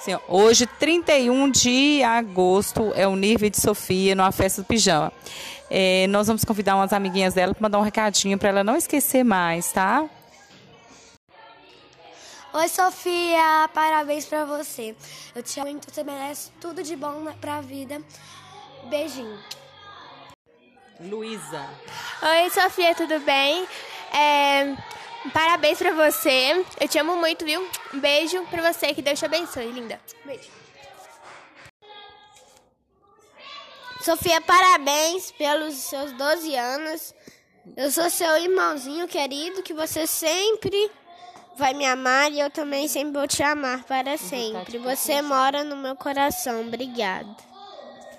Sim, hoje, 31 de agosto, é o nível de Sofia numa festa do pijama. É, nós vamos convidar umas amiguinhas dela para mandar um recadinho para ela não esquecer mais, tá? Oi, Sofia, parabéns para você. Eu te amo muito, você merece tudo de bom pra vida. Beijinho. Luísa. Oi, Sofia, tudo bem? Parabéns pra você. Eu te amo muito, viu? Um beijo pra você, que Deus te abençoe, linda. Beijo. Sofia, parabéns pelos seus 12 anos. Eu sou seu irmãozinho querido, que você sempre vai me amar e eu também sempre vou te amar para sempre. Você mora no meu coração. Obrigada.